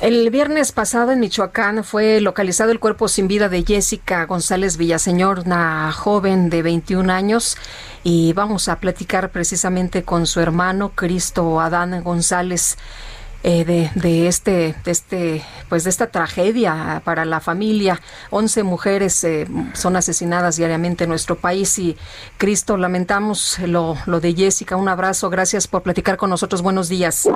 El viernes pasado en Michoacán fue localizado el cuerpo sin vida de Jessica González Villaseñor, una joven de 21 años, y vamos a platicar precisamente con su hermano Cristo Adán González. Eh, de, de, este, de este, pues de esta tragedia para la familia. 11 mujeres eh, son asesinadas diariamente en nuestro país y Cristo, lamentamos lo, lo de Jessica. Un abrazo, gracias por platicar con nosotros. Buenos días.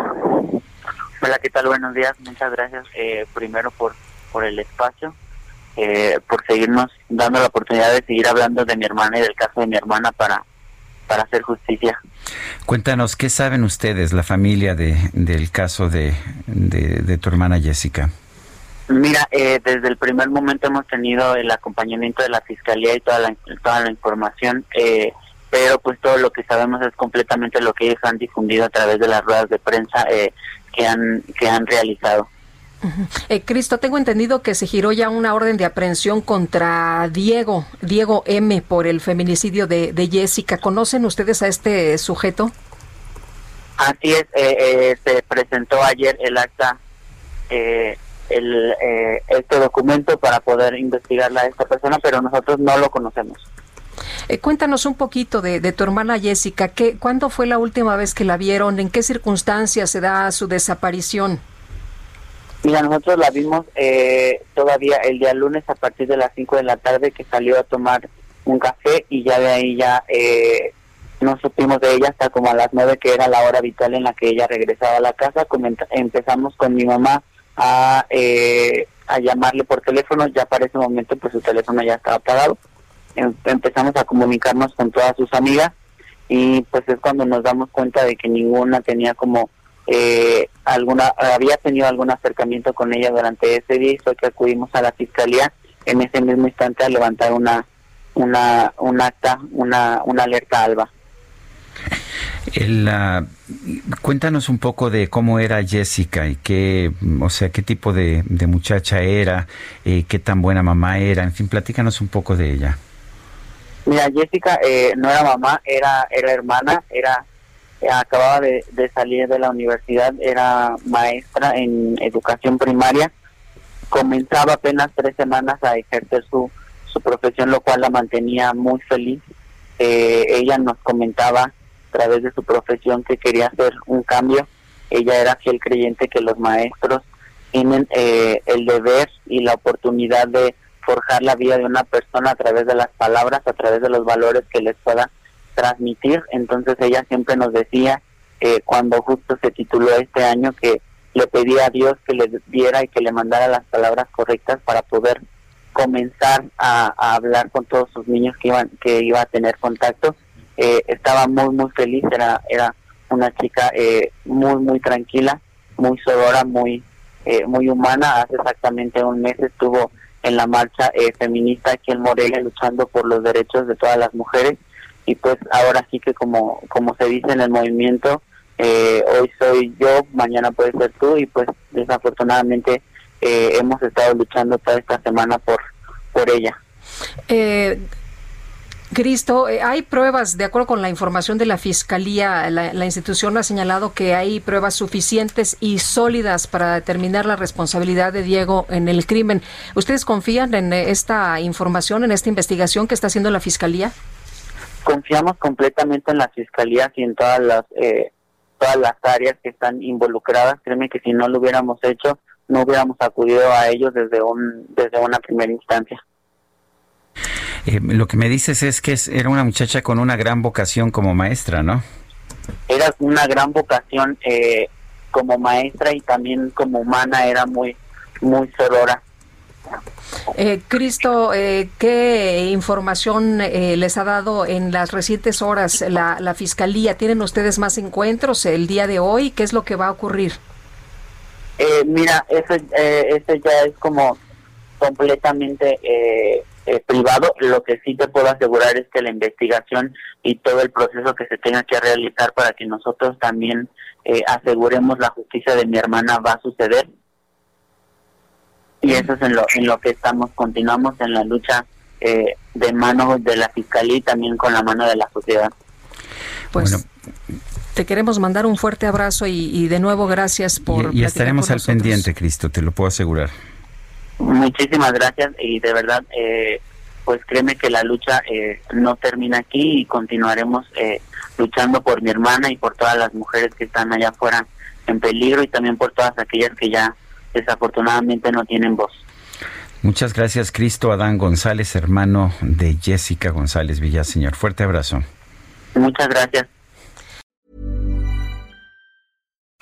Hola, ¿qué tal? Buenos días. Muchas gracias eh, primero por, por el espacio, eh, por seguirnos dando la oportunidad de seguir hablando de mi hermana y del caso de mi hermana para, para hacer justicia. Cuéntanos, ¿qué saben ustedes, la familia, de, del caso de, de, tu hermana Jessica? Mira, eh, desde el primer momento hemos tenido el acompañamiento de la fiscalía y toda la, toda la información, pero pues todo lo que sabemos es completamente lo que ellos han difundido a través de las ruedas de prensa que han, que han realizado. Eh, Cristo, tengo entendido que se giró ya una orden de aprehensión contra Diego, Diego M, por el feminicidio de, Jessica. ¿Conocen ustedes a este sujeto? Así es, eh, eh, se presentó ayer el acta, el, este documento para poder investigarla a esta persona, pero nosotros no lo conocemos. Eh, cuéntanos un poquito de, tu hermana Jessica. ¿Qué, ¿Cuándo fue la última vez que la vieron? ¿En qué circunstancias se da su desaparición? Mira, nosotros la vimos eh, todavía el día lunes a partir de las 5 de la tarde que salió a tomar un café y ya de ahí ya eh, no supimos de ella hasta como a las 9 que era la hora habitual en la que ella regresaba a la casa. empezamos con mi mamá a, a llamarle por teléfono, ya para ese momento pues su teléfono ya estaba apagado empezamos a comunicarnos con todas sus amigas y pues es cuando nos damos cuenta de que ninguna tenía como eh, alguna había tenido algún acercamiento con ella durante ese día y fue que acudimos a la fiscalía. En ese mismo instante a levantar una una un acta una una alerta alba. El, cuéntanos un poco de cómo era Jessica y qué, o sea, qué tipo de, muchacha era, eh, qué tan buena mamá era, en fin, platícanos un poco de ella. Mira, Jessica eh, no era mamá, era, era hermana, era eh, acababa de, salir de la universidad, era maestra en educación primaria, comenzaba apenas tres semanas a ejercer su, su profesión, lo cual la mantenía muy feliz. Eh, ella nos comentaba a través de su profesión que quería hacer un cambio. Ella era fiel creyente que los maestros tienen el deber y la oportunidad de forjar la vida de una persona a través de las palabras, a través de los valores que les pueda transmitir. Entonces ella siempre nos decía, eh, cuando justo se tituló este año, que le pedía a Dios que le diera y que le mandara las palabras correctas para poder comenzar a, hablar con todos sus niños que iban que iba a tener contacto. Eh, estaba muy muy feliz, era era una chica eh, muy muy tranquila, muy sonora, muy muy humana. Hace exactamente un mes estuvo en la marcha eh, feminista aquí en Morelia luchando por los derechos de todas las mujeres. Y pues ahora sí que como como se dice en el movimiento eh, hoy soy yo mañana puede ser tú. Y pues desafortunadamente eh, hemos estado luchando toda esta semana por por ella Cristo, eh, hay pruebas, de acuerdo con la información de la Fiscalía, la, institución ha señalado que hay pruebas suficientes y sólidas para determinar la responsabilidad de Diego en el crimen. ¿Ustedes confían en esta información, en esta investigación que está haciendo la Fiscalía? Confiamos completamente en la Fiscalía y en todas las, eh, todas las áreas que están involucradas. Créeme que si no lo hubiéramos hecho, no hubiéramos acudido a ellos desde, un, desde una primera instancia. Eh, lo que me dices es que era una muchacha con una gran vocación como maestra, ¿no? Era una gran vocación eh, como maestra y también como humana, era muy, muy sorora. Eh, Cristo, eh, ¿qué información eh, les ha dado en las recientes horas la, la, Fiscalía? ¿Tienen ustedes más encuentros el día de hoy? ¿Qué es lo que va a ocurrir? mira, eso, eso ya es como completamente privado. Lo que sí te puedo asegurar es que la investigación y todo el proceso que se tenga que realizar para que nosotros también aseguremos la justicia de mi hermana va a suceder y eso es en lo, en lo que estamos, continuamos en la lucha eh, de mano de la Fiscalía y también con la mano de la sociedad. Pues te queremos mandar un fuerte abrazo y, de nuevo gracias por... Y, y estaremos al pendiente, Cristo, te lo puedo asegurar. Muchísimas gracias y de verdad, eh, pues créeme que la lucha eh, no termina aquí y continuaremos luchando por mi hermana y por todas las mujeres que están allá afuera en peligro y también por todas aquellas que ya desafortunadamente no tienen voz. Muchas gracias, Cristo Adán González, hermano de Jessica González Villaseñor. Fuerte abrazo. Muchas gracias.